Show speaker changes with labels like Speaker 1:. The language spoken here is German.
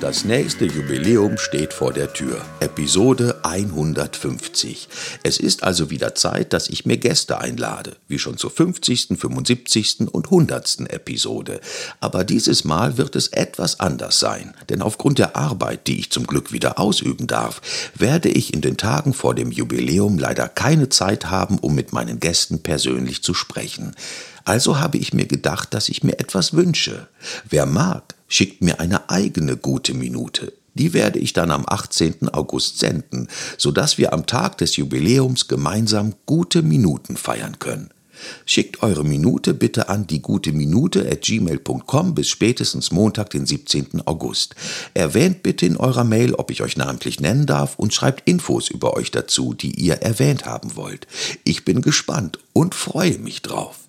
Speaker 1: Das nächste Jubiläum steht vor der Tür. Episode 150. Es ist also wieder Zeit, dass ich mir Gäste einlade, wie schon zur 50., 75. und 100. Episode. Aber dieses Mal wird es etwas anders sein, denn aufgrund der Arbeit, die ich zum Glück wieder ausüben darf, werde ich in den Tagen vor dem Jubiläum leider keine Zeit haben, um mit meinen Gästen persönlich zu sprechen. Also habe ich mir gedacht, dass ich mir etwas wünsche. Wer mag, schickt mir eine eigene gute Minute. Die werde ich dann am 18. August senden, sodass wir am Tag des Jubiläums gemeinsam gute Minuten feiern können. Schickt eure Minute bitte an die gute Minute at gmail.com bis spätestens Montag, den 17. August. Erwähnt bitte in eurer Mail, ob ich euch namentlich nennen darf und schreibt Infos über euch dazu, die ihr erwähnt haben wollt. Ich bin gespannt und freue mich drauf.